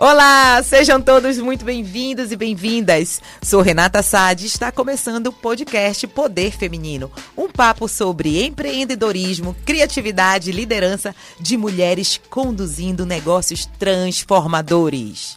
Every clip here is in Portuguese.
Olá, sejam todos muito bem-vindos e bem-vindas. Sou Renata Sade e está começando o podcast Poder Feminino, um papo sobre empreendedorismo, criatividade e liderança de mulheres conduzindo negócios transformadores.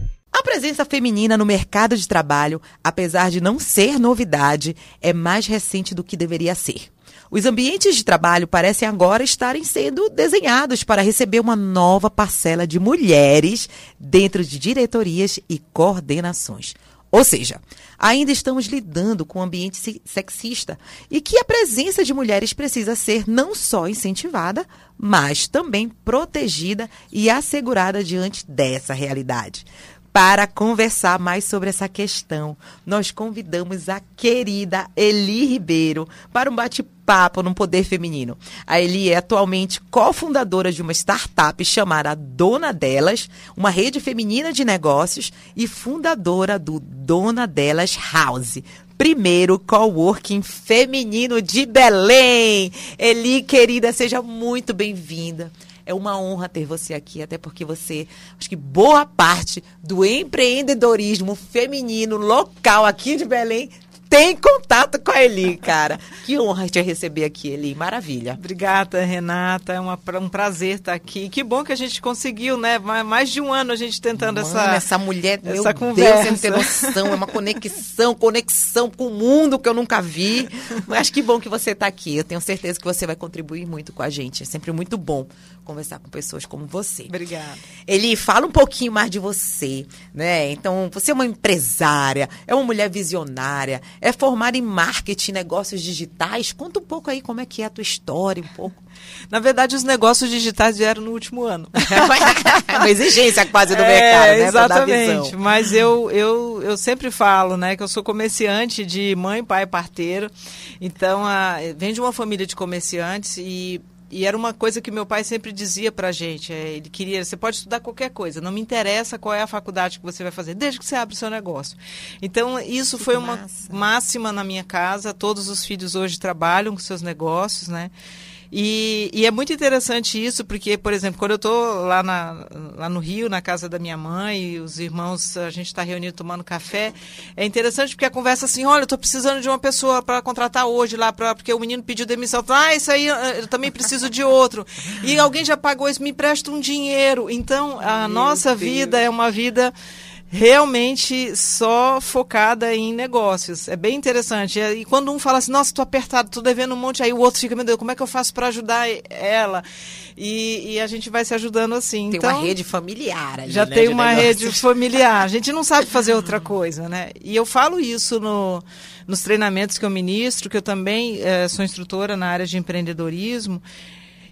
A presença feminina no mercado de trabalho, apesar de não ser novidade, é mais recente do que deveria ser. Os ambientes de trabalho parecem agora estarem sendo desenhados para receber uma nova parcela de mulheres dentro de diretorias e coordenações. Ou seja, ainda estamos lidando com um ambiente sexista e que a presença de mulheres precisa ser não só incentivada, mas também protegida e assegurada diante dessa realidade. Para conversar mais sobre essa questão, nós convidamos a querida Eli Ribeiro para um bate-papo no Poder Feminino. A Eli é atualmente cofundadora de uma startup chamada Dona Delas, uma rede feminina de negócios e fundadora do Dona Delas House, primeiro coworking feminino de Belém. Eli, querida, seja muito bem-vinda. É uma honra ter você aqui, até porque você, acho que boa parte do empreendedorismo feminino local aqui de Belém tem contato com a Eli, cara. Que honra te receber aqui, Eli. Maravilha. Obrigada, Renata. É uma, um prazer estar aqui. Que bom que a gente conseguiu, né? Mais de um ano a gente tentando Mano, essa essa mulher, essa meu conversa. Deus, você não tem noção. É uma conexão, conexão com o mundo que eu nunca vi. Mas que bom que você está aqui. Eu tenho certeza que você vai contribuir muito com a gente. É sempre muito bom conversar com pessoas como você. Obrigada. Eli, fala um pouquinho mais de você, né? Então, você é uma empresária, é uma mulher visionária, é formada em marketing, negócios digitais. Conta um pouco aí como é que é a tua história, um pouco. Na verdade, os negócios digitais vieram no último ano. É uma exigência quase do mercado, é, né? Exatamente. Mas eu, eu, eu sempre falo, né, que eu sou comerciante de mãe, pai, parteiro. Então, a, vem de uma família de comerciantes e e era uma coisa que meu pai sempre dizia pra gente. É, ele queria, você pode estudar qualquer coisa, não me interessa qual é a faculdade que você vai fazer, desde que você abra o seu negócio. Então, isso Que foi uma massa. máxima na minha casa. Todos os filhos hoje trabalham com seus negócios, né? E, e é muito interessante isso, porque, por exemplo, quando eu estou lá, na, lá no Rio, na casa da minha mãe, e os irmãos, a gente está reunido tomando café, é interessante porque a conversa assim, olha, eu estou precisando de uma pessoa para contratar hoje lá, pra, porque o menino pediu demissão. Ah, isso aí, eu também preciso de outro. E alguém já pagou isso, me empresta um dinheiro. Então, a Meu nossa Deus. vida é uma vida realmente só focada em negócios. É bem interessante. E quando um fala assim, nossa, tô apertado, tô devendo um monte, aí o outro fica, meu Deus, como é que eu faço para ajudar ela? E, e a gente vai se ajudando assim. Tem então, uma rede familiar ali, já né, tem uma negócios. rede familiar. A gente não sabe fazer outra coisa, né? E eu falo isso no, nos treinamentos que eu ministro, que eu também eh, sou instrutora na área de empreendedorismo.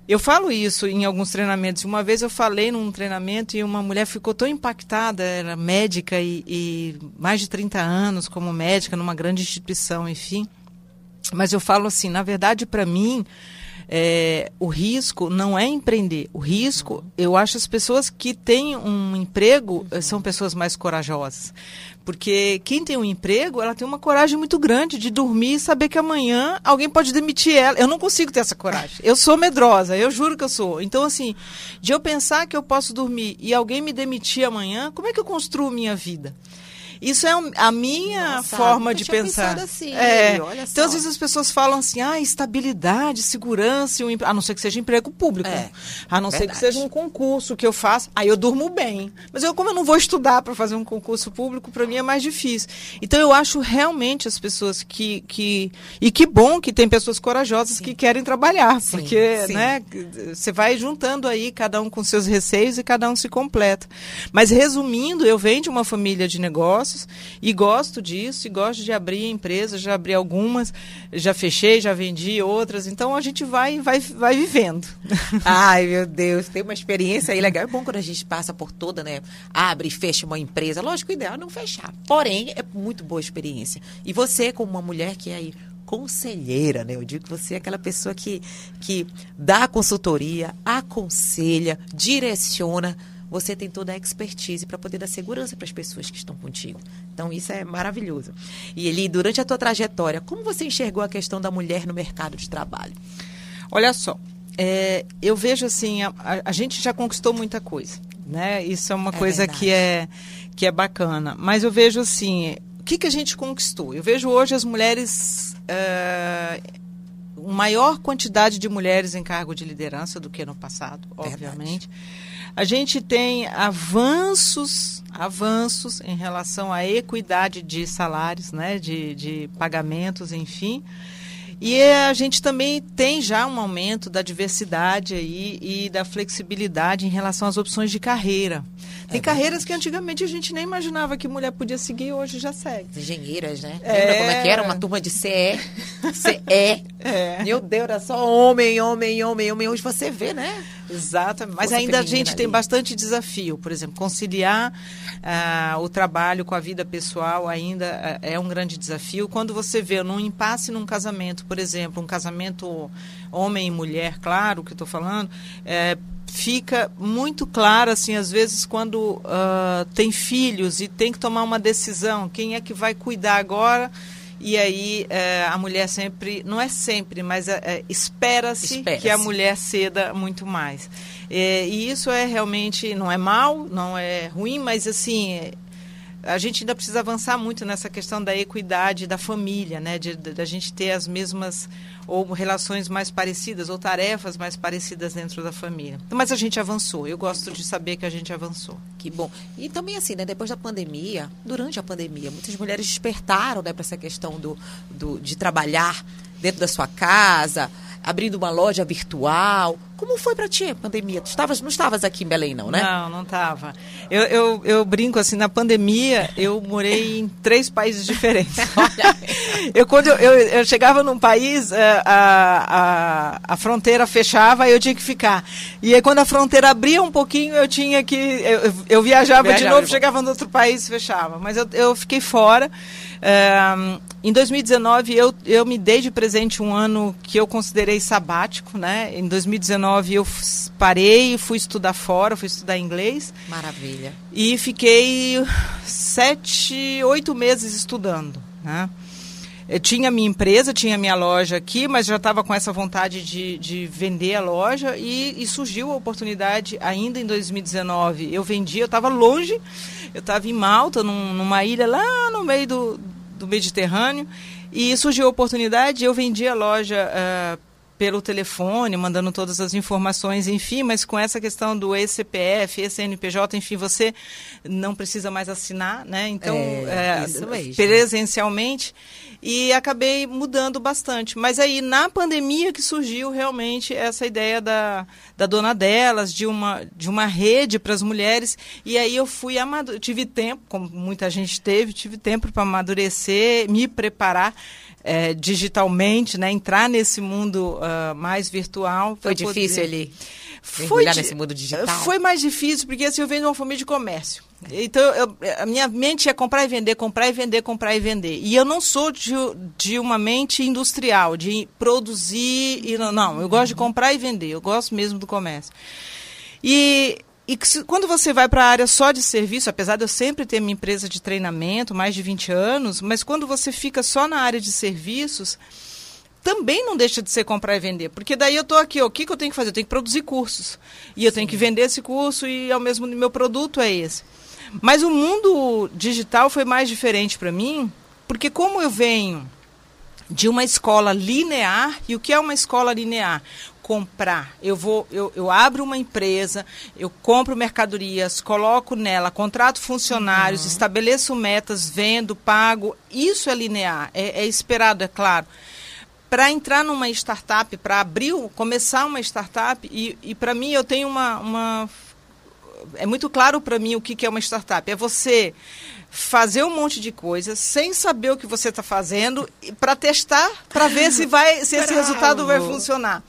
Eu falo isso em alguns treinamentos. Uma vez eu falei num treinamento e uma mulher ficou tão impactada, era médica e, e mais de 30 anos como médica numa grande instituição, enfim. Mas eu falo assim, na verdade, para mim, é, o risco não é empreender. O risco, eu acho as pessoas que têm um emprego eh, são pessoas mais corajosas. Porque quem tem um emprego, ela tem uma coragem muito grande de dormir e saber que amanhã alguém pode demitir ela. Eu não consigo ter essa coragem. Eu sou medrosa, eu juro que eu sou. Então, assim, de eu pensar que eu posso dormir e alguém me demitir amanhã, como é que eu construo minha vida? Isso é a minha Nossa, forma de pensar. assim, é. Então, às vezes as pessoas falam assim, ah, estabilidade, segurança, um a não ser que seja emprego público. É, a não ser verdade. que seja um concurso que eu faço, aí eu durmo bem. Mas eu, como eu não vou estudar para fazer um concurso público, para mim é mais difícil. Então, eu acho realmente as pessoas que. que e que bom que tem pessoas corajosas que querem trabalhar, Sim, porque sim. né, você vai juntando aí cada um com seus receios e cada um se completa. Mas resumindo, eu venho de uma família de negócios, negócios e gosto disso e gosto de abrir empresas, já abri algumas, já fechei, já vendi outras, então a gente vai vai vai vivendo. Ai, meu Deus, tem uma experiência aí legal. É bom quando a gente passa por toda, né? Abre e fecha uma empresa. Lógico, o ideal é não fechar. Porém, é muito boa experiência. E você, como uma mulher que é aí conselheira, né? Eu digo que você é aquela pessoa que, que dá consultoria, aconselha, direciona. Você tem toda a expertise para poder dar segurança para as pessoas que estão contigo. Então, isso é maravilhoso. E Eli, durante a tua trajetória, como você enxergou a questão da mulher no mercado de trabalho? Olha só, é, eu vejo assim, a, a, gente já conquistou muita coisa, né? Isso é uma é coisa que é, que é bacana. Mas eu vejo assim, o que, que a gente conquistou? Eu vejo hoje as mulheres... Uh, maior quantidade de mulheres em cargo de liderança do que no passado, obviamente. Verdade. A gente tem avanços, avanços em relação à equidade de salários, né, de, de pagamentos, enfim. E a gente também tem já um aumento da diversidade aí e da flexibilidade em relação às opções de carreira. Tem é carreiras que antigamente a gente nem imaginava que mulher podia seguir, hoje já segue. As engenheiras, né? É... Lembra como é que era? Uma turma de CE. CE. É. Meu Deus, era só homem, homem, homem, homem. Hoje você vê, né? Exatamente. Mas ainda a gente ali. tem bastante desafio. Por exemplo, conciliar uh, o trabalho com a vida pessoal ainda uh, é um grande desafio. Quando você vê num impasse num casamento, por exemplo, um casamento homem e mulher, claro que estou falando, é, fica muito claro, assim, às vezes, quando uh, tem filhos e tem que tomar uma decisão, quem é que vai cuidar agora? E aí é, a mulher sempre, não é sempre, mas é, é, espera-se espera que a mulher ceda muito mais. E isso é realmente, não é mal, não é ruim, mas assim, a gente ainda precisa avançar muito nessa questão da equidade da família, né? De, de, de, a gente ter as mesmas ou relações mais parecidas ou tarefas mais parecidas dentro da família. Mas a gente avançou. Eu gosto de saber que a gente avançou. Que bom. E também assim, né? Depois da pandemia, durante a pandemia, muitas mulheres despertaram, né, para essa questão do, do de trabalhar dentro da sua casa abrindo uma loja virtual. Como foi para ti a pandemia? Tu estavas, não estavas aqui em Belém, não, né? Não, não estava. Eu, eu, eu, brinco assim, na pandemia eu morei em três países diferentes. eu, quando eu, eu, eu, chegava num país, eh, a, a, a fronteira fechava e eu tinha que ficar. E aí quando a fronteira abria um pouquinho, eu tinha que... Eu, eu viajava, viajava de novo, chegava no outro país fechava. Mas eu, eu fiquei fora. Em 2019, eu, eu me dei de presente um ano que eu considerei sabático, né? Em 2019, eu parei e fui estudar fora, fui estudar inglês. Maravilha. E fiquei sete, oito meses estudando, né? Eu tinha minha empresa, tinha minha loja aqui, mas já estava com essa vontade de, de vender a loja e, e surgiu a oportunidade ainda em 2019. Eu vendi, eu estava longe, eu estava em Malta, num, numa ilha lá no meio do, do Mediterrâneo, e surgiu a oportunidade, eu vendi a loja uh, pelo telefone, mandando todas as informações, enfim, mas com essa questão do ECPF, ECNPJ, enfim, você não precisa mais assinar, né? Então, é, é, presencialmente e acabei mudando bastante. Mas aí, na pandemia que surgiu realmente essa ideia da, da dona delas, de uma, de uma rede para as mulheres, e aí eu fui tive tempo, como muita gente teve, tive tempo para amadurecer, me preparar. É, digitalmente, né, entrar nesse mundo uh, mais virtual. Foi difícil poder... ali foi nesse mundo digital? Foi mais difícil, porque assim, eu venho de uma família de comércio. Então, eu, a minha mente é comprar e vender, comprar e vender, comprar e vender. E eu não sou de, de uma mente industrial, de produzir. E não, não, eu gosto de comprar e vender, eu gosto mesmo do comércio. E, e quando você vai para a área só de serviço, apesar de eu sempre ter minha empresa de treinamento, mais de 20 anos, mas quando você fica só na área de serviços também não deixa de ser comprar e vender. Porque daí eu estou aqui, ó, o que, que eu tenho que fazer? Eu tenho que produzir cursos. E eu Sim. tenho que vender esse curso e ao mesmo meu produto é esse. Mas o mundo digital foi mais diferente para mim, porque como eu venho de uma escola linear, e o que é uma escola linear? Comprar. Eu vou, eu, eu abro uma empresa, eu compro mercadorias, coloco nela, contrato funcionários, uhum. estabeleço metas, vendo, pago. Isso é linear, é, é esperado, é claro para entrar numa startup, para abrir, começar uma startup, e, e para mim eu tenho uma, uma é muito claro para mim o que, que é uma startup. É você fazer um monte de coisas sem saber o que você está fazendo para testar, para ver se vai, se esse resultado vai funcionar.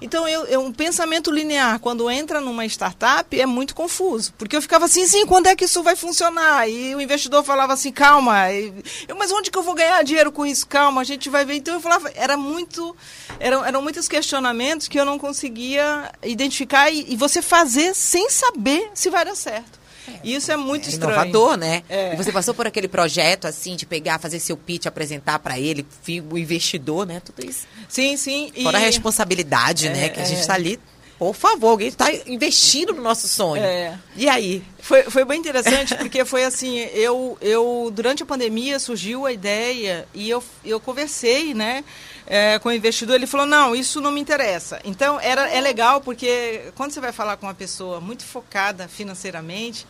Então, eu, eu, um pensamento linear quando entra numa startup é muito confuso, porque eu ficava assim, sim, quando é que isso vai funcionar? E o investidor falava assim, calma, eu, mas onde que eu vou ganhar dinheiro com isso? Calma, a gente vai ver. Então eu falava, era muito, eram, eram muitos questionamentos que eu não conseguia identificar e, e você fazer sem saber se vai dar certo. É, Isso é muito é estranho. Inovador, né? É. E você passou por aquele projeto, assim, de pegar, fazer seu pitch, apresentar para ele, o investidor, né? Tudo isso. Sim, sim. Fora e... a responsabilidade, né? Que a gente está é. ali por favor, alguém está investindo no nosso sonho. É. E aí? Foi, foi bem interessante, porque foi assim, eu, eu, durante a pandemia surgiu a ideia e eu, eu conversei, né? É, com o investidor, ele falou, não, isso não me interessa. Então, era, é legal, porque quando você vai falar com uma pessoa muito focada financeiramente,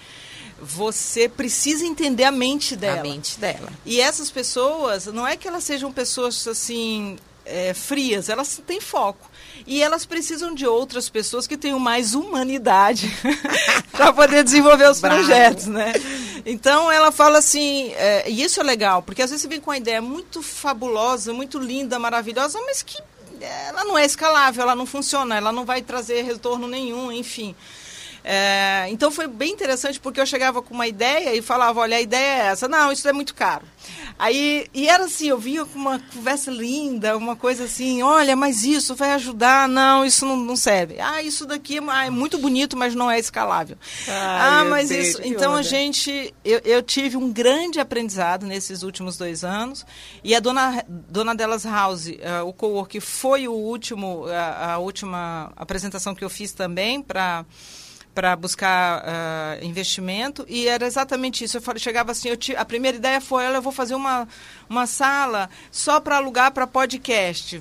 você precisa entender a mente dela. A mente dela. E essas pessoas, não é que elas sejam pessoas assim é, frias, elas têm foco. E elas precisam de outras pessoas que tenham mais humanidade para poder desenvolver os Bravo. projetos, né? Então ela fala assim, é, e isso é legal, porque às vezes você vem com uma ideia muito fabulosa, muito linda, maravilhosa, mas que ela não é escalável, ela não funciona, ela não vai trazer retorno nenhum, enfim. É, então foi bem interessante porque eu chegava com uma ideia e falava, olha, a ideia é essa. Não, isso é muito caro. Aí, e era assim, eu vinha com uma conversa linda, uma coisa assim, olha, mas isso vai ajudar, não, isso não, não serve. Ah, isso daqui é, é muito bonito, mas não é escalável. Ai, ah, mas isso. Então a gente, eu, eu, tive um grande aprendizado nesses últimos dois anos. E a dona, dona Delas House, uh, o co-work, foi o último, a, a última apresentação que eu fiz também para para buscar uh, investimento e era exatamente isso. Eu falei, chegava assim, eu a primeira ideia foi, eu vou fazer uma, uma sala só para alugar para podcast.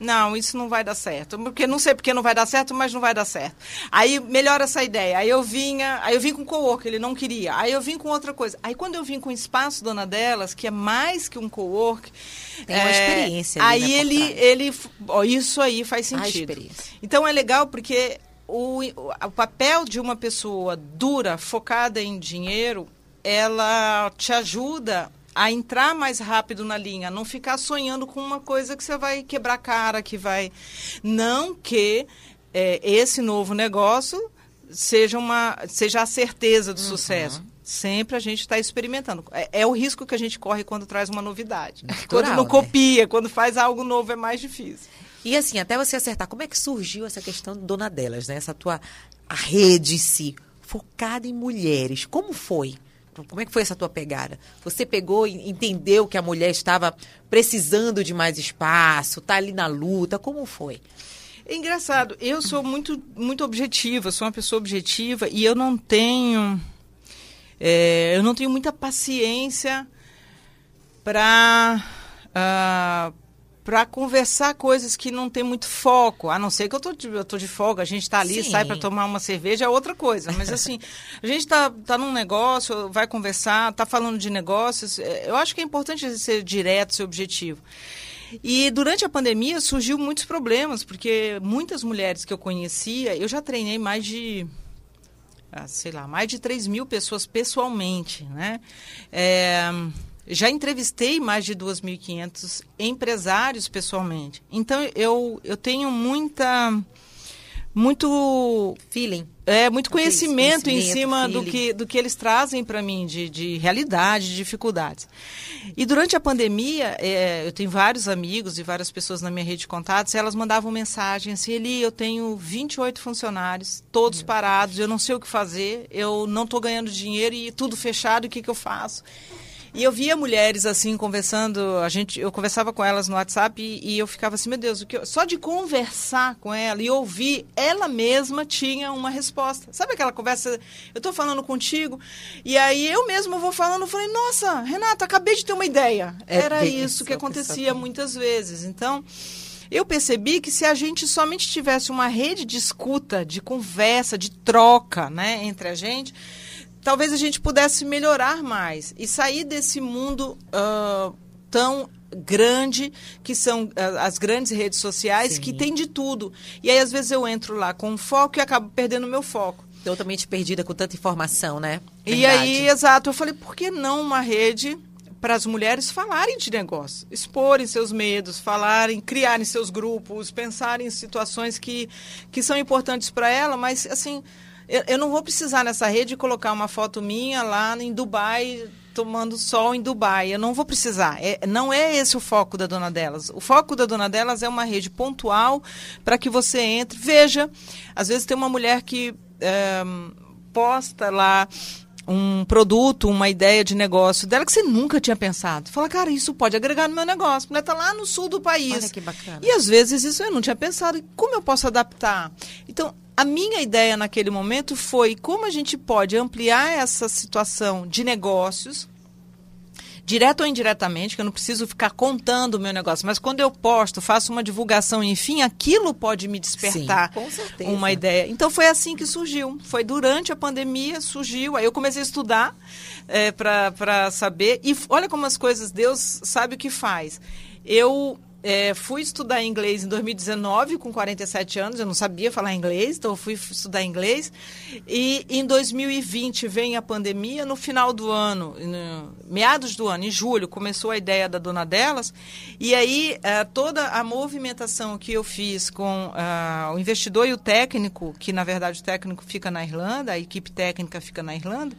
Não, isso não vai dar certo. Porque não sei porque não vai dar certo, mas não vai dar certo. Aí melhora essa ideia. Aí eu vinha, aí eu vim com co-work, ele não queria. Aí eu vim com outra coisa. Aí quando eu vim com o espaço dona delas, que é mais que um co-work, tem uma é, experiência. Ali, aí né, ele ele ó, isso aí faz sentido. Então é legal porque o, o papel de uma pessoa dura, focada em dinheiro, ela te ajuda a entrar mais rápido na linha, não ficar sonhando com uma coisa que você vai quebrar cara, que vai. Não que é, esse novo negócio seja, uma, seja a certeza do uhum. sucesso. Sempre a gente está experimentando. É, é, o risco que a gente corre quando traz uma novidade. Natural, quando não né? copia, quando faz algo novo é mais difícil. E assim, até você acertar, como é que surgiu essa questão do dona delas, né? Essa tua rede em si, focada em mulheres. Como foi? Como é que foi essa tua pegada? Você pegou e entendeu que a mulher estava precisando de mais espaço, tá ali na luta, como foi? É engraçado, eu sou muito, muito objetiva, sou uma pessoa objetiva e eu não tenho. É, eu não tenho muita paciência para. Uh, ah, para conversar coisas que não tem muito foco. A não ser que eu tô de, eu tô de folga, a gente está ali, Sim. sai para tomar uma cerveja, é outra coisa. Mas assim, a gente está tá num negócio, vai conversar, está falando de negócios. É, eu acho que é importante ser direto, ser objetivo. E durante a pandemia surgiu muitos problemas, porque muitas mulheres que eu conhecia, eu já treinei mais de ah, sei lá, mais de 3 mil pessoas pessoalmente, né? É, já entrevistei mais de 2.500 empresários pessoalmente. Então eu, eu tenho muita muito feeling. É, muito conhecimento, conhecimento em cima do que, do que eles trazem para mim, de, de realidade, de dificuldades. E durante a pandemia, é, eu tenho vários amigos e várias pessoas na minha rede de contatos, e elas mandavam mensagem assim, Eli, eu tenho 28 funcionários, todos parados, eu não sei o que fazer, eu não estou ganhando dinheiro e tudo fechado, o que, que eu faço? E eu via mulheres assim conversando, a gente, eu conversava com elas no WhatsApp e, e eu ficava assim, meu Deus, o que eu, só de conversar com ela e ouvir, ela mesma tinha uma resposta. Sabe aquela conversa, eu estou falando contigo e aí eu mesma vou falando, eu falei, nossa, Renata, acabei de ter uma ideia. É Era isso que acontecia muitas vezes. Então, eu percebi que se a gente somente tivesse uma rede de escuta, de conversa, de troca, né, entre a gente, talvez a gente pudesse melhorar mais e sair desse mundo uh, tão grande que são as grandes redes sociais Sim. que tem de tudo e aí às vezes eu entro lá com foco e acabo perdendo meu foco Totalmente perdida com tanta informação, né? Verdade. E aí, exato, eu falei, por que não uma rede para as mulheres falarem de negócio, exporem seus medos, falarem, criarem seus grupos, pensarem em situações que, que são importantes para ela, mas assim, eu, eu não vou precisar nessa rede colocar uma foto minha lá em Dubai tomando sol em Dubai. Eu não vou precisar. É, não é esse o foco da Dona Delas. O foco da Dona Delas é uma rede pontual para que você entre. Veja, às vezes tem uma mulher que é, posta lá um produto, uma ideia de negócio dela que você nunca tinha pensado. Fala, cara, isso pode agregar no meu negócio. A mulher está lá no sul do país. Olha que bacana. E às vezes isso eu não tinha pensado. Como eu posso adaptar? Então, a minha ideia naquele momento foi como a gente pode ampliar essa situação de negócios, direto ou indiretamente, que eu não preciso ficar contando o meu negócio, mas quando eu posto, faço uma divulgação, enfim, aquilo pode me despertar Sim, uma ideia. Então foi assim que surgiu. Foi durante a pandemia, surgiu. Aí eu comecei a estudar é, para saber. E olha como as coisas, Deus sabe o que faz. Eu é, fui estudar inglês em 2019, com 47 anos, eu não sabia falar inglês, então fui estudar inglês. E em 2020 vem a pandemia, no final do ano, no, meados do ano, em julho, começou a ideia da dona delas. E aí é, toda a movimentação que eu fiz com uh, o investidor e o técnico, que na verdade o técnico fica na Irlanda, a equipe técnica fica na Irlanda,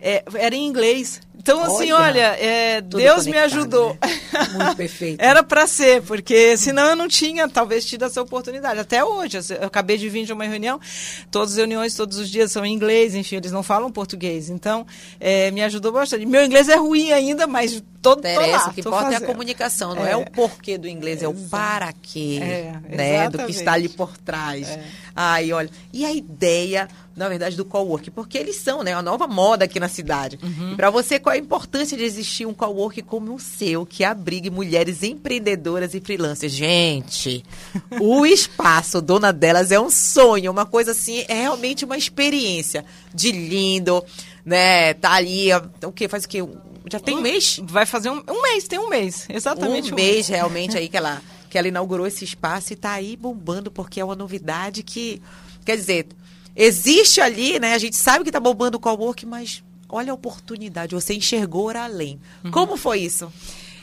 é, era em inglês. Então, assim, olha, olha é, Deus me ajudou. Né? Muito perfeito. era para ser porque senão eu não tinha talvez tido essa oportunidade. Até hoje, eu acabei de vir de uma reunião, todas as reuniões todos os dias são em inglês, enfim, eles não falam português. Então, é, me ajudou bastante. Meu inglês é ruim ainda, mas todo Interessa, o que importa fazendo. é a comunicação, não é. é. o porquê do inglês, é o para quê, é, né, do que está ali por trás. É. Ai, olha, e a ideia na verdade, do cowork, porque eles são, né, a nova moda aqui na cidade. Uhum. Para você, qual a importância de existir um cowork como o seu, que abrigue mulheres empreendedoras e freelancers? Gente, o espaço Dona Delas é um sonho, uma coisa assim, é realmente uma experiência de lindo, né? Tá ali, o que faz o que já tem um mês? Vai fazer um, um mês, tem um mês, exatamente um, um mês, mês realmente aí que ela que ela inaugurou esse espaço e está aí bombando porque é uma novidade que, quer dizer, existe ali, né? A gente sabe que está bombando o cowork, mas olha a oportunidade, você enxergou além. Uhum. Como foi isso?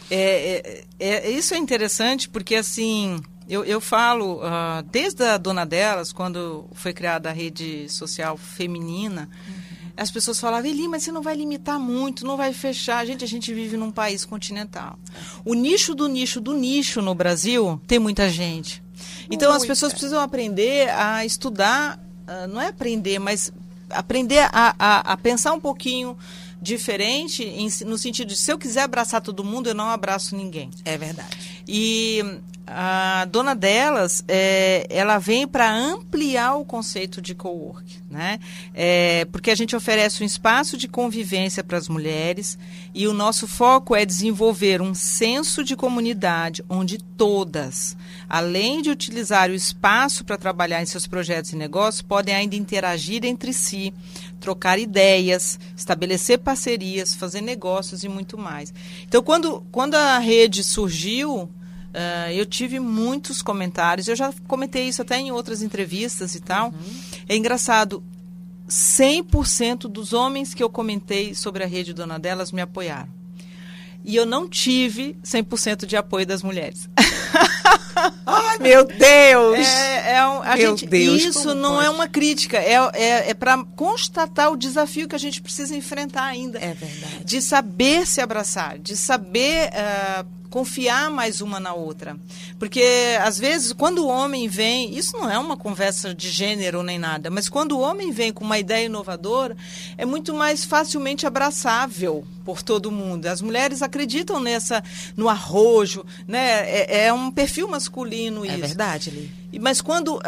É, é, é, isso é interessante porque, assim, eu, eu falo, uh, desde a dona delas, quando foi criada a rede social feminina, uhum. as pessoas falavam, Eli, mas você não vai limitar muito, não vai fechar. Gente, a gente vive num país continental. O nicho do nicho do nicho no Brasil tem muita gente. Então, Muita. as pessoas precisam aprender a estudar uh, não é aprender, mas aprender a, a, a pensar um pouquinho diferente em, no sentido de se eu quiser abraçar todo mundo, eu não abraço ninguém. É verdade. E a dona delas, é, ela vem para ampliar o conceito de co-work, né? É, porque a gente oferece um espaço de convivência para as mulheres e o nosso foco é desenvolver um senso de comunidade onde todas, além de utilizar o espaço para trabalhar em seus projetos e negócios, podem ainda interagir entre si, trocar ideias, estabelecer parcerias, fazer negócios e muito mais. Então, quando, quando a rede surgiu, Uh, eu tive muitos comentários, eu já comentei isso até em outras entrevistas e tal. Uhum. É engraçado, 100% dos homens que eu comentei sobre a rede Dona Delas me apoiaram. E eu não tive 100% de apoio das mulheres. Meu Deus! É, é um, a meu gente, Deus, isso não pode? é uma crítica, é, é, é para constatar o desafio que a gente precisa enfrentar ainda. É verdade. De saber se abraçar, de saber. Uh, confiar mais uma na outra. Porque, às vezes, quando o homem vem, isso não é uma conversa de gênero nem nada, mas quando o homem vem com uma ideia inovadora, é muito mais facilmente abraçável por todo mundo. As mulheres acreditam nessa, no arrojo, né? É, é um perfil masculino é isso. É verdade, Li. Mas quando uh,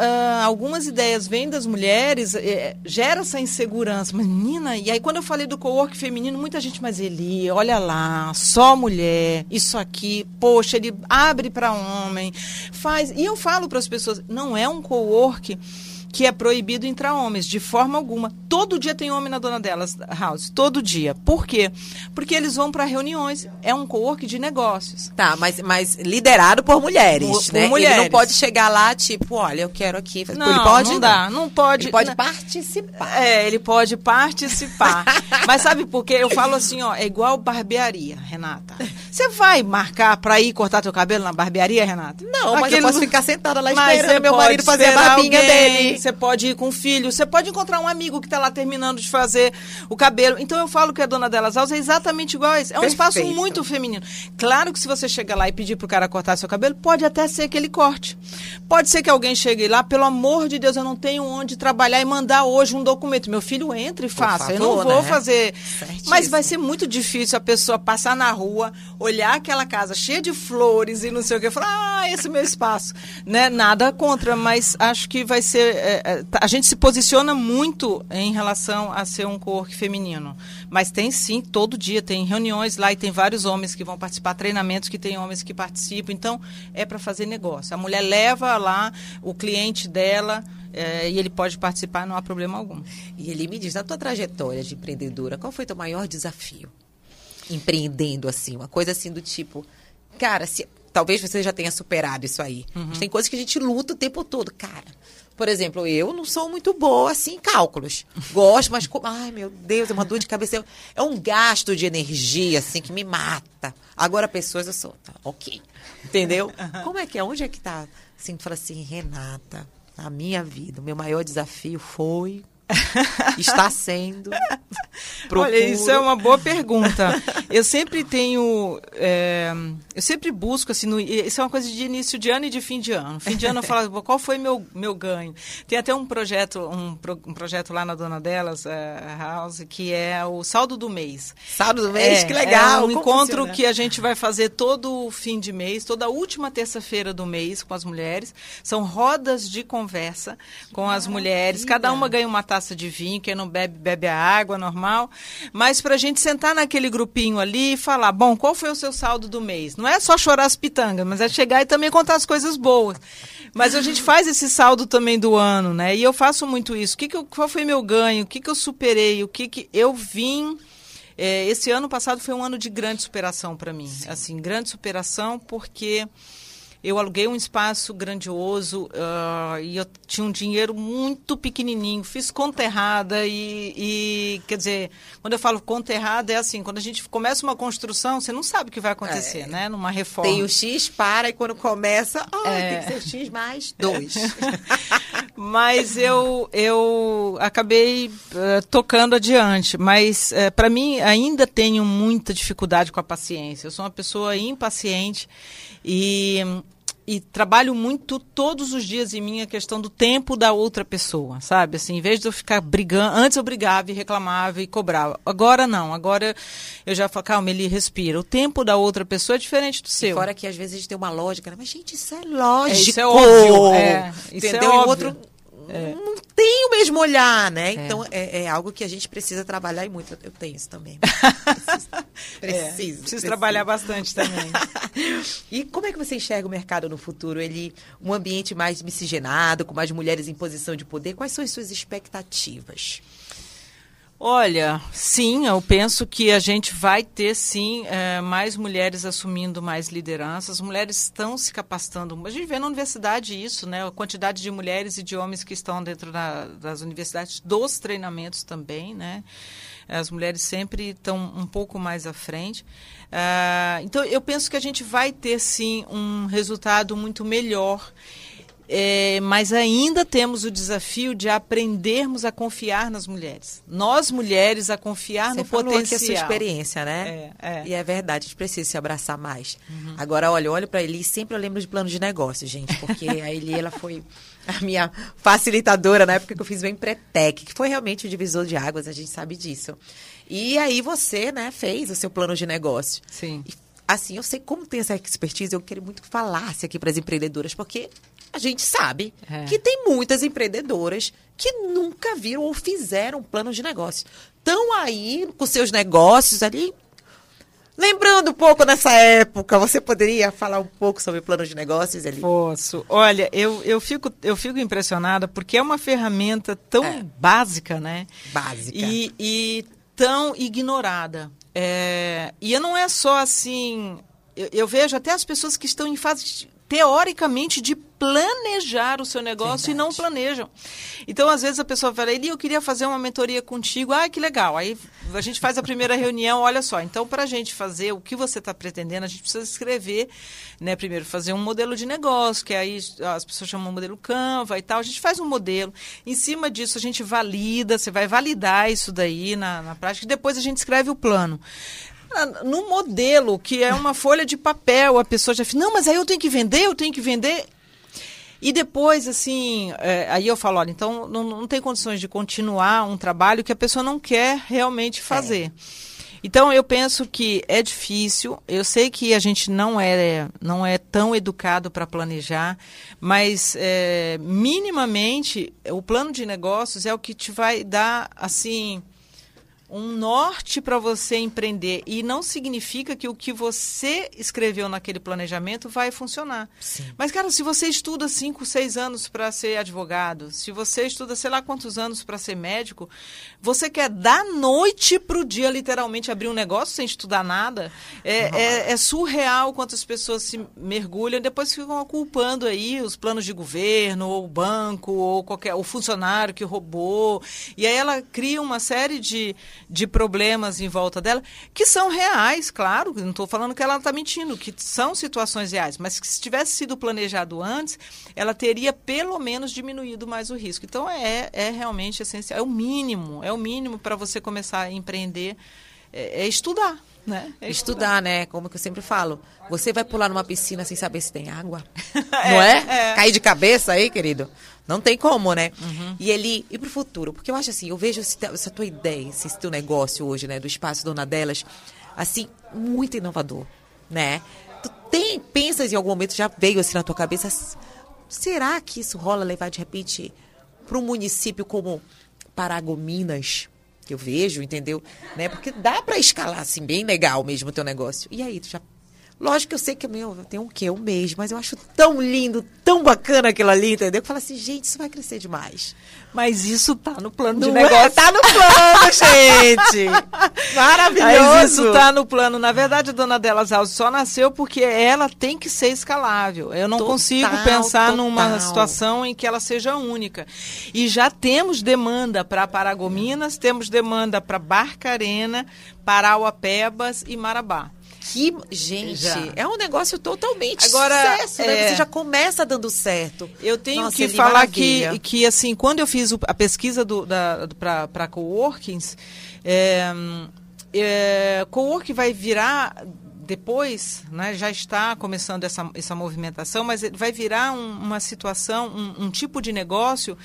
algumas ideias vêm das mulheres, é, gera essa insegurança. Menina, e aí quando eu falei do co-work feminino, muita gente, mas ele, olha lá, só mulher, isso aqui, poxa, ele abre para homem, faz. E eu falo para as pessoas, não é um co-work que é proibido entrar homens, de forma alguma. Todo dia tem homem na dona delas, House, todo dia. Por quê? Porque eles vão para reuniões, é um co-work de negócios. Tá, mas, mas liderado por mulheres, Por- por né? mulheres. Ele não pode chegar lá, tipo, olha, eu quero aqui. Não, ele pode? não dá, não pode. Ele pode não- participar. É, ele pode participar. Mas sabe por quê? Eu falo assim, ó, é igual barbearia, Renata. Você vai marcar pra ir cortar teu cabelo na barbearia, Renata? Não, mas eu posso ficar sentada lá esperando meu marido fazer a barbinha alguém, dele. Você pode ir com o filho, você pode encontrar um amigo que tá lá terminando de fazer o cabelo. Então eu falo que a dona delas House é exatamente igual a esse. É um espaço Perfeito. muito feminino. Claro que se você chega lá e pedir pro cara cortar seu cabelo, pode até ser que ele corte. Pode ser que alguém chegue lá, pelo amor de Deus, eu não tenho onde trabalhar e mandar hoje um documento. Meu filho entra e faça. eu não favor, vou né? fazer. Certíssimo. Mas vai ser muito difícil a pessoa passar na rua, olhar aquela casa cheia de flores e não sei o que, falar, ah, esse é meu espaço. Né? Nada contra, mas acho que vai ser. É, é, tá- a gente se posiciona muito em relação a ser um corpo feminino. Mas tem sim, todo dia, tem reuniões lá e tem vários homens que vão participar, treinamentos que tem homens que participam. Então, é para fazer negócio. A mulher leva lá o cliente dela. é, e ele pode participar, não há problema algum. E ele me diz, na tua trajetória de empreendedora, qual foi teu maior desafio? Empreendendo assim, uma coisa assim do tipo, cara, se, talvez você já tenha superado isso aí. Mas tem coisas que a gente luta o tempo todo, cara. Por exemplo, eu não sou muito boa assim em cálculos. Gosto, mas ai meu Deus, é uma dor de cabeça, é um gasto de energia assim que me mata. Agora pessoas eu sou, tá, OK. Entendeu? Como é que é? Onde é que tá? Assim, tu fala assim, Renata, na minha vida, o meu maior desafio foi está sendo. Olha, isso é uma boa pergunta. Eu sempre tenho, é, eu sempre busco assim, no, isso é uma coisa de início de ano e de fim de ano. Fim de ano eu falo, "Pô, qual foi meu meu ganho? Tem até um projeto, um, um projeto lá na dona delas, é, House, que é o saldo do mês. Sábado do mês, É, que legal. É um Como encontro funciona? que a gente vai fazer todo fim de mês, toda última terça-feira do mês com as mulheres. São rodas de conversa com as mulheres. Cada uma ganha uma taça de vinho, quem não bebe, bebe a água normal. Mas para a gente sentar naquele grupinho ali e falar, bom, qual foi o seu saldo do mês? Não é só chorar as pitangas, mas é chegar e também contar as coisas boas. Mas a gente faz esse saldo também do ano, né? E eu faço muito isso. O que que eu, qual foi meu ganho? O que, que eu superei? O que, que eu vim é, esse ano passado foi um ano de grande superação para mim. Assim, grande superação porque eu aluguei um espaço grandioso ah, e eu tinha um dinheiro muito pequenininho. Fiz conta errada e, e, quer dizer, quando eu falo conta errada é assim, quando a gente começa uma construção, você não sabe o que vai acontecer, né? Numa reforma. Tem o X, para, e quando começa, ai, É. tem que ser o X mais dois. Mas eu, eu acabei eh, tocando adiante. Mas, para mim, ainda tenho muita dificuldade com a paciência. Eu sou uma pessoa impaciente e, e trabalho muito todos os dias em mim a questão do tempo da outra pessoa, sabe? Assim, em vez de eu ficar brigando, antes eu brigava e reclamava e cobrava. Agora não, agora eu já falo, calma, ele respira. O tempo da outra pessoa é diferente do seu. Fora que às vezes a gente tem uma lógica, né? mas gente, isso é lógico. isso é óbvio, é, isso é entendeu? E o óbvio. Outro não tem o mesmo olhar, né? Então é, é algo que a gente precisa trabalhar e muito. Eu tenho isso também. Preciso. É, Preciso, preciso preciso. trabalhar bastante também. E como é que você enxerga o mercado no futuro? Ele, um ambiente mais miscigenado, com mais mulheres em posição de poder. Quais são as suas expectativas? Olha, sim, eu penso que a gente vai ter sim eh, mais mulheres assumindo mais lideranças. As mulheres estão se capacitando. A gente vê na universidade isso, né? A quantidade de mulheres e de homens que estão dentro da- das universidades, dos treinamentos também, né? As mulheres sempre estão um pouco mais à frente. Ah, então, eu penso que a gente vai ter sim um resultado muito melhor. É, mas ainda temos o desafio de aprendermos a confiar nas mulheres. Nós, mulheres, a confiar Você no falou potencial. aqui a sua experiência, né? É, é. E é verdade, a gente precisa se abraçar mais. Agora, olha, eu olho para Eli e sempre eu lembro de plano de negócio, gente, porque a Eli, ela foi a minha facilitadora na época que eu fiz o Empretec, que foi realmente o divisor de águas, a gente sabe disso. E aí você, né, fez o seu plano de negócio. Sim. E, assim, eu sei como tem essa expertise, eu queria muito que falasse aqui para as empreendedoras, porque a gente sabe É. que tem muitas empreendedoras que nunca viram ou fizeram um plano de negócio. Estão aí com seus negócios ali Lembrando um pouco nessa época, você poderia falar um pouco sobre planos de negócios ali? Posso. Olha, eu, eu, fico, eu fico impressionada porque é uma ferramenta tão é. básica, né? Básica. E, e tão ignorada. É, e não é só assim. Eu, eu, vejo até as pessoas que estão em fase teoricamente de planejar o seu negócio Verdade. e não planejam. Então, às vezes a pessoa fala, Eli, eu queria fazer uma mentoria contigo. Ah, que legal. Aí a gente faz a primeira reunião, olha só. Então, para a gente fazer o que você está pretendendo, a gente precisa escrever, né? Primeiro, fazer um modelo de negócio, que aí as pessoas chamam modelo Canva e tal. A gente faz um modelo. Em cima disso, a gente valida, você vai validar isso daí na, na prática, e depois a gente escreve o plano. Ah, no modelo, que é uma folha de papel, a pessoa já fala, não, mas aí eu tenho que vender, eu tenho que vender. E depois, assim, é, aí eu falo, olha, então não, não tem condições de continuar um trabalho que a pessoa não quer realmente fazer. É. Então eu penso que é difícil. Eu sei que a gente não é não é tão educado para planejar, mas é, minimamente o plano de negócios é o que te vai dar assim um norte para você empreender e não significa que o que você escreveu naquele planejamento vai funcionar. Sim. Mas, cara, se você estuda cinco, seis anos para ser advogado, se você estuda sei lá quantos anos para ser médico, você quer da noite para o dia literalmente abrir um negócio sem estudar nada? É, é, é surreal quantas pessoas se mergulham e depois ficam culpando aí os planos de governo, ou o banco, ou qualquer o funcionário que roubou. E aí ela cria uma série de de problemas em volta dela, que são reais, claro, não estou falando que ela está mentindo, que são situações reais, mas que se tivesse sido planejado antes, ela teria pelo menos diminuído mais o risco. Então é, é realmente essencial, é o mínimo, é o mínimo para você começar a empreender, é, é estudar. Né? É estudar, estudar, né? Como que eu sempre falo. Você vai pular numa piscina sem saber se tem água? Não é? é? Cair de cabeça aí, querido? Não tem como, né? Uhum. E ele. E pro futuro? Porque eu acho assim, eu vejo essa tua ideia, esse teu negócio hoje, né? Do espaço Dona Delas, assim, muito inovador, né? Tu tem, pensas em algum momento, já veio assim na tua cabeça, será que isso rola levar de repente para um município como Paragominas? Que eu vejo, entendeu? Né? Porque dá para escalar assim, bem legal mesmo o teu negócio. E aí, tu já Lógico que eu sei que meu, tem um quê? Um mês, mas eu acho tão lindo, tão bacana aquilo ali, entendeu? Que fala assim, gente, isso vai crescer demais. Mas isso tá no plano de Não negócio. É? Tá no plano, gente! Maravilhoso! Mas isso tá no plano. Na verdade, a dona Delas Alves só nasceu porque ela tem que ser escalável. Eu não total, consigo pensar total. numa situação em que ela seja única. E já temos demanda para Paragominas, temos demanda para Barcarena, Parauapebas e Marabá que, gente, já. é um negócio totalmente Agora, sucesso, né? é... Você já começa dando certo. Eu tenho Nossa, que falar que, que, assim, quando eu fiz a pesquisa do, para coworkings, é, é, coworking vai virar depois, né, já está começando essa, essa movimentação, mas vai virar um, uma situação, um, um, tipo de negócio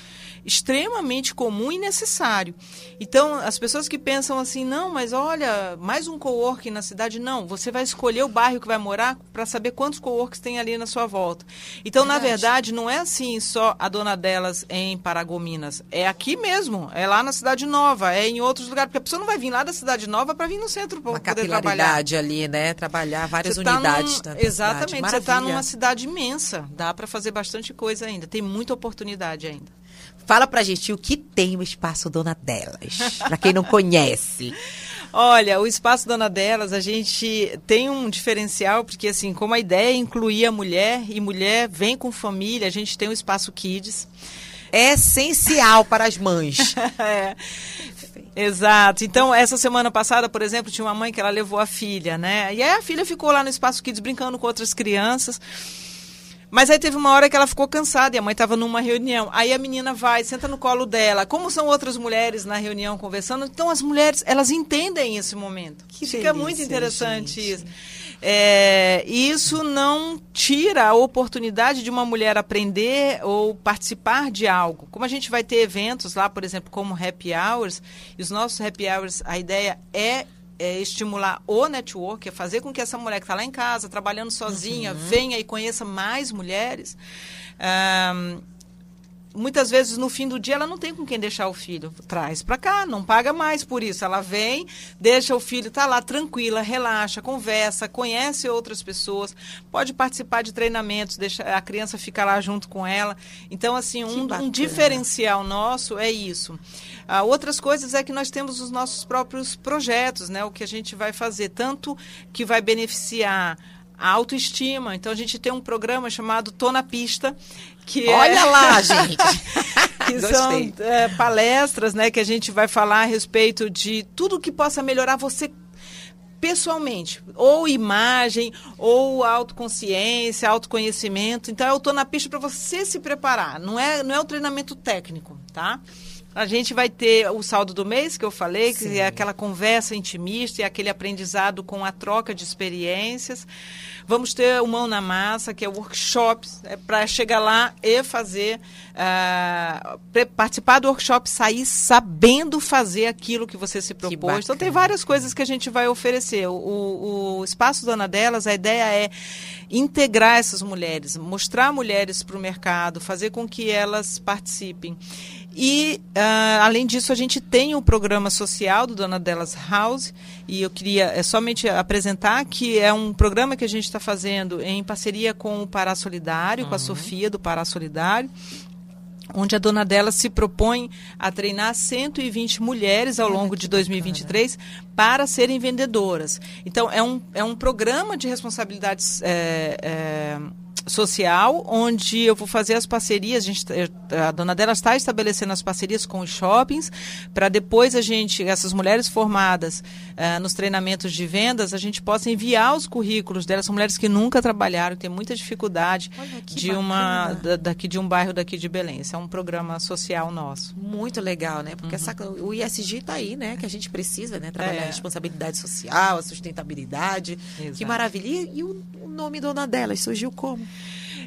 extremamente comum e necessário. Então, as pessoas que pensam assim, não, mas olha, mais um coworking na cidade, não, você vai escolher o bairro que vai morar para saber quantos coworks tem ali na sua volta. Então, verdade. na verdade, não é assim só a dona delas em Paragominas, é aqui mesmo, é lá na Cidade Nova, é em outros lugares, porque a pessoa não vai vir lá da Cidade Nova para vir no centro para poder trabalhar. ali, né? Trabalhar várias tá unidades. Num, exatamente, você está numa cidade imensa, dá para fazer bastante coisa ainda, tem muita oportunidade ainda. Fala pra gente o que tem o Espaço Dona Delas, para quem não conhece. Olha, o Espaço Dona Delas, a gente tem um diferencial, porque assim, como a ideia é incluir a mulher, e mulher vem com família, a gente tem o Espaço Kids. É essencial para as mães. é. Exato. Então, essa semana passada, por exemplo, tinha uma mãe que ela levou a filha, né? E aí a filha ficou lá no Espaço Kids brincando com outras crianças. Mas aí teve uma hora que ela ficou cansada e a mãe estava numa reunião. Aí a menina vai, senta no colo dela. Como são outras mulheres na reunião conversando, então as mulheres, elas entendem esse momento. Que Fica delícia, muito interessante gente. isso. É, isso não tira a oportunidade de uma mulher aprender ou participar de algo. Como a gente vai ter eventos lá, por exemplo, como happy hours, e os nossos happy hours, a ideia é é, estimular o network, é fazer com que essa mulher que está lá em casa, trabalhando sozinha, uhum. venha e conheça mais mulheres. Um, muitas vezes no fim do dia ela não tem com quem deixar o filho. Traz para cá, não paga mais por isso. Ela vem, deixa o filho, tá lá tranquila, relaxa, conversa, conhece outras pessoas, pode participar de treinamentos, deixa a criança ficar lá junto com ela. Então, assim, um, um diferencial nosso é isso. Ah, outras coisas é que nós temos os nossos próprios projetos, né? O que a gente vai fazer, tanto que vai beneficiar a autoestima. Então a gente tem um programa chamado Tô na Pista, que é Olha é... lá, gente. que são é, palestras, né, que a gente vai falar a respeito de tudo que possa melhorar você pessoalmente, ou imagem, ou autoconsciência, autoconhecimento. Então eu tô na pista para você se preparar. Não é não é o treinamento técnico, tá? A gente vai ter o saldo do mês, que eu falei, Sim. que é aquela conversa intimista e aquele aprendizado com a troca de experiências. Vamos ter o Mão na Massa, que é workshop, é para chegar lá e fazer, uh, participar do workshop, sair sabendo fazer aquilo que você se propôs. Então, tem várias coisas que a gente vai oferecer. O, o Espaço Dona Delas, a ideia é integrar essas mulheres, mostrar mulheres para o mercado, fazer com que elas participem. E, uh, além disso, a gente tem o um programa social do Dona Delas House, e eu queria é, somente apresentar que é um programa que a gente está fazendo em parceria com o Pará Solidário, uhum. com a uhum. Sofia do Pará Solidário, onde a dona dela se propõe a treinar 120 mulheres ao longo de 2023 para serem vendedoras. Então, é um, é um programa de responsabilidades. É, é, social, onde eu vou fazer as parcerias, a, gente, a dona dela está estabelecendo as parcerias com os shoppings, para depois a gente, essas mulheres formadas uh, nos treinamentos de vendas, a gente possa enviar os currículos delas, são mulheres que nunca trabalharam, têm muita dificuldade de bacana. uma da, daqui de um bairro daqui de Belém. Esse é um programa social nosso. Muito legal, né? Porque uhum. essa, o ISG está aí, né? Que a gente precisa, né? Trabalhar é. a responsabilidade social, a sustentabilidade. Exato. Que maravilha. E, e o, o nome dona delas surgiu como?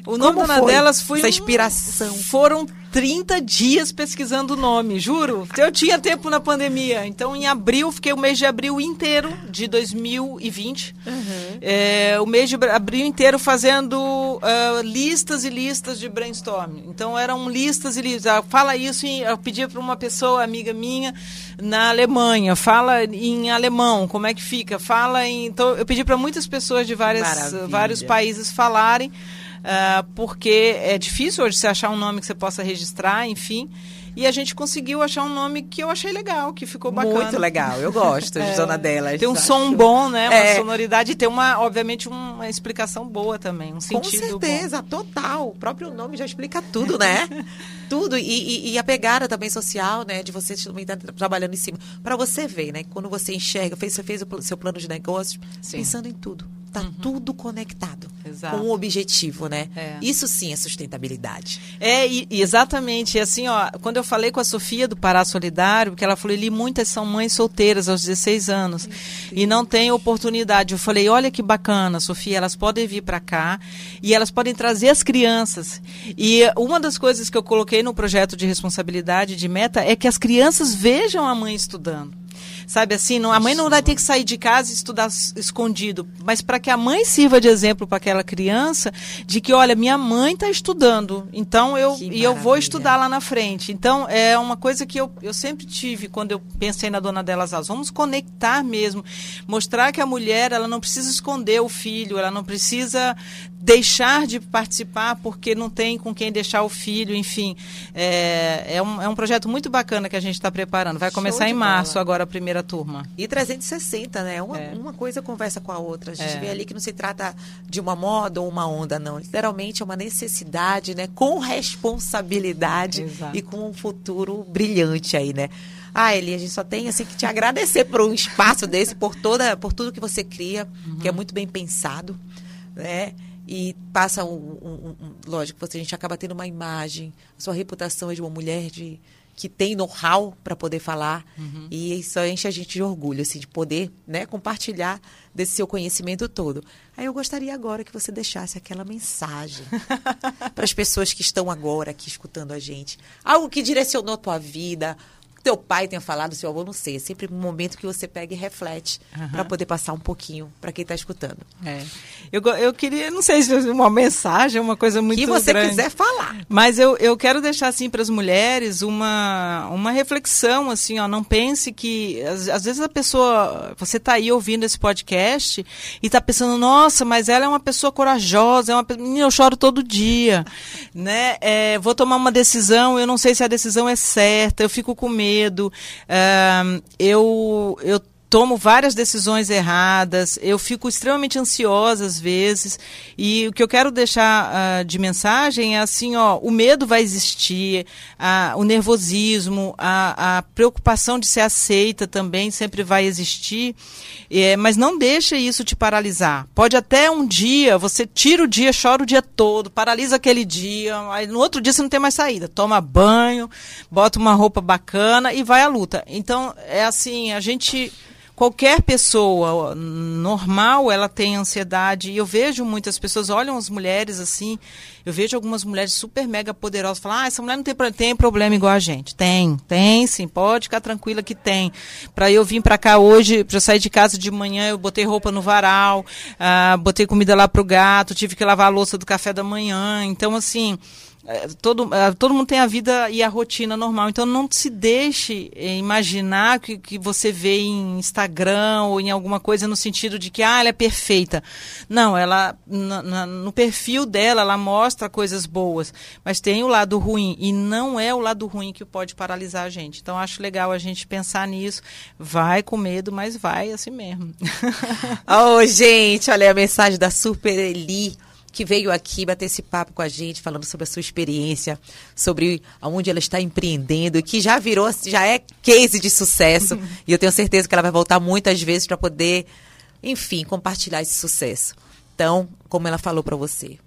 O nome Como delas foi essa inspiração. Foram 30 dias pesquisando o nome, juro. Eu tinha tempo na pandemia. Então, em abril, fiquei o mês de abril inteiro de 2020. Uhum. É, o mês de abril inteiro fazendo uh, listas e listas de brainstorming. Então, eram listas e listas. Ah, fala isso, em, eu pedia para uma pessoa, amiga minha, na Alemanha. Fala em alemão, como é que fica? Fala em. Então, eu pedi para muitas pessoas de várias, vários países falarem uh, porque é difícil hoje você achar um nome que você possa registrar, enfim. E a gente conseguiu achar um nome que eu achei legal, que ficou bacana. Muito legal, eu gosto de é, Dona Delas. Tem um acho. som bom, né? Uma é. sonoridade e tem uma, obviamente, uma explicação boa também, um sentido Com certeza, bom. total. O próprio nome já explica tudo, né? tudo. E, e, e, a pegada também social, né? De você também estar tá trabalhando em cima. Para você ver, né? Quando você enxerga, fez, você fez o seu plano de negócios, Sim. pensando em tudo Tá uhum. tudo conectado Exato. com um objetivo, né? É. Isso sim é sustentabilidade. É, e, e exatamente. Assim, ó, quando eu falei com a Sofia do Pará Solidário, porque ela falou, ali muitas são mães solteiras aos 16 anos sim. e não têm oportunidade. Eu falei, olha que bacana, Sofia, elas podem vir para cá e elas podem trazer as crianças. E uma das coisas que eu coloquei no projeto de responsabilidade de meta é que as crianças vejam a mãe estudando. Sabe assim, não, a mãe não vai ter que sair de casa e estudar escondido, mas para que a mãe sirva de exemplo para aquela criança de que, olha, minha mãe está estudando, então eu e eu vou estudar lá na frente. Então é uma coisa que eu, eu sempre tive quando eu pensei na dona delas As. Vamos conectar mesmo, mostrar que a mulher ela não precisa esconder o filho, ela não precisa deixar de participar porque não tem com quem deixar o filho, enfim. É, é, um, é um projeto muito bacana que a gente está preparando. Vai começar em março bola. agora a primeira turma. E 360, né? Uma, é. uma coisa conversa com a outra. A gente é. vê ali que não se trata de uma moda ou uma onda, não. Literalmente é uma necessidade, né? Com responsabilidade Exato. e com um futuro brilhante aí, né? Ah, Eli, a gente só tem assim que te agradecer por um espaço desse, por toda, por tudo que você cria, uhum. que é muito bem pensado, né? E passa um, um, um, lógico, você a gente acaba tendo uma imagem, a sua reputação é de uma mulher de que tem know-how para poder falar uhum. e isso enche a gente de orgulho assim de poder, né, compartilhar desse seu conhecimento todo. Aí eu gostaria agora que você deixasse aquela mensagem para as pessoas que estão agora aqui escutando a gente, algo que direcionou a tua vida, teu pai tenha falado, seu avô, não sei. É sempre um momento que você pega e reflete uhum. para poder passar um pouquinho para quem está escutando. É. Eu, eu queria, não sei se uma mensagem, uma coisa muito que você grande, quiser falar. Mas eu, eu quero deixar assim para as mulheres uma, uma reflexão assim, ó, não pense que às, às vezes a pessoa, você está aí ouvindo esse podcast e está pensando, nossa, mas ela é uma pessoa corajosa, é uma menina, eu choro todo dia, né? É, vou tomar uma decisão, eu não sei se a decisão é certa, eu fico com medo medo, uh, eu, eu tomo várias decisões erradas, eu fico extremamente ansiosa às vezes, e o que eu quero deixar uh, de mensagem é assim, ó, o medo vai existir, o nervosismo, a, a, preocupação de ser aceita também sempre vai existir, é, mas não deixa isso te paralisar. Pode até um dia, você tira o dia, chora o dia todo, paralisa aquele dia, aí no outro dia você não tem mais saída, toma banho, bota uma roupa bacana e vai à luta. Então, é assim, a gente qualquer pessoa normal ela tem ansiedade. E eu vejo muitas pessoas olham as mulheres assim eu vejo algumas mulheres super mega poderosas falar ah essa mulher não tem, tem problema igual a gente. Tem tem sim pode ficar tranquila que tem. Para eu vir para cá hoje para sair de casa de manhã eu botei roupa no varal ah, botei comida lá pro gato tive que lavar a louça do café da manhã. Então assim todo, é, todo mundo tem a vida e a rotina normal. Então não se deixe é, imaginar que, que você vê em Instagram ou em alguma coisa no sentido de que ah, ela é perfeita. Não, ela no perfil dela ela mostra coisas boas, mas tem o lado ruim e não é o lado ruim que pode paralisar a gente. Então acho legal a gente pensar nisso. Vai com medo, mas vai assim mesmo. oh, gente, olha a mensagem da Super Eli que veio aqui bater esse papo com a gente, falando sobre a sua experiência, sobre aonde ela está empreendendo, e que já virou, já é case de sucesso. e eu tenho certeza que ela vai voltar muitas vezes para poder, enfim, compartilhar esse sucesso. Então, como ela falou para você,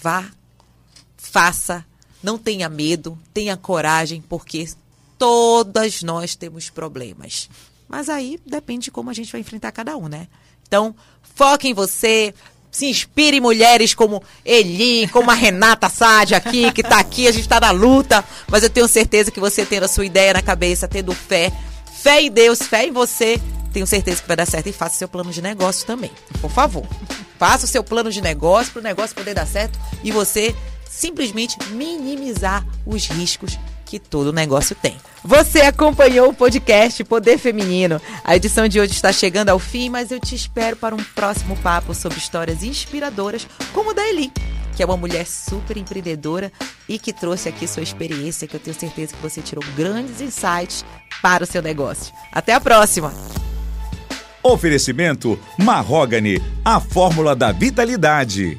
vá, faça, não tenha medo, tenha coragem, porque todas nós temos problemas. Mas aí depende de como a gente vai enfrentar cada um, né? Então, foque em você, se inspire mulheres como Eli, como a Renata Sade aqui, que está aqui, a gente está na luta, mas eu tenho certeza que você tendo a sua ideia na cabeça, tendo fé, fé em Deus, fé em você, tenho certeza que vai dar certo e faça seu plano de negócio também. Por favor, faça o seu plano de negócio para o negócio poder dar certo e você simplesmente minimizar os riscos que todo negócio tem. Você acompanhou o podcast Poder Feminino. A edição de hoje está chegando ao fim, mas eu te espero para um próximo papo sobre histórias inspiradoras, como o da Eli, que é uma mulher super empreendedora e que trouxe aqui sua experiência, que eu tenho certeza que você tirou grandes insights para o seu negócio. Até a próxima! Oferecimento Marrogane, a fórmula da vitalidade.